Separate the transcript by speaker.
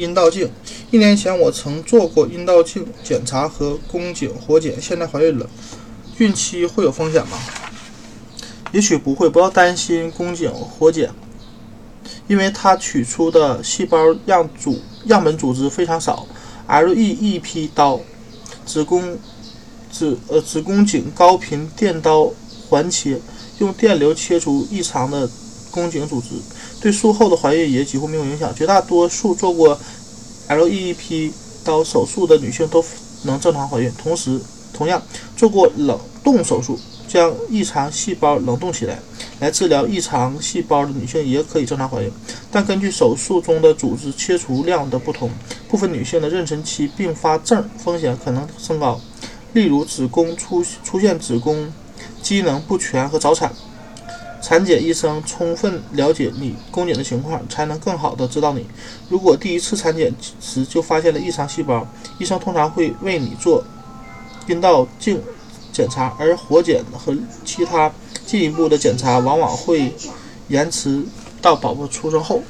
Speaker 1: 阴道镜。一年前我曾做过阴道镜检查和宫颈活检，现在怀孕了，孕期会有风险吗？也许不会，不要担心宫颈活检，因为它取出的细胞样组样本组织非常少。LEEP 刀，子宫子呃子宫颈高频电刀环切，用电流切除异常的宫颈组织，对术后的怀孕也几乎没有影响。绝大多数做过 LEP 刀手术的女性都能正常怀孕。同时，同样做过冷冻手术。将异常细胞冷冻起来，来治疗异常细胞的女性也可以正常怀孕，但根据手术中的组织切除量的不同，部分女性的妊娠期并发症风险可能升高，例如子宫出出现子宫机能不全和早产。产检医生充分了解你宫颈的情况，才能更好的知道你。如果第一次产检时就发现了异常细胞，医生通常会为你做阴道镜。检查，而活检和其他进一步的检查往往会延迟到宝宝出生后。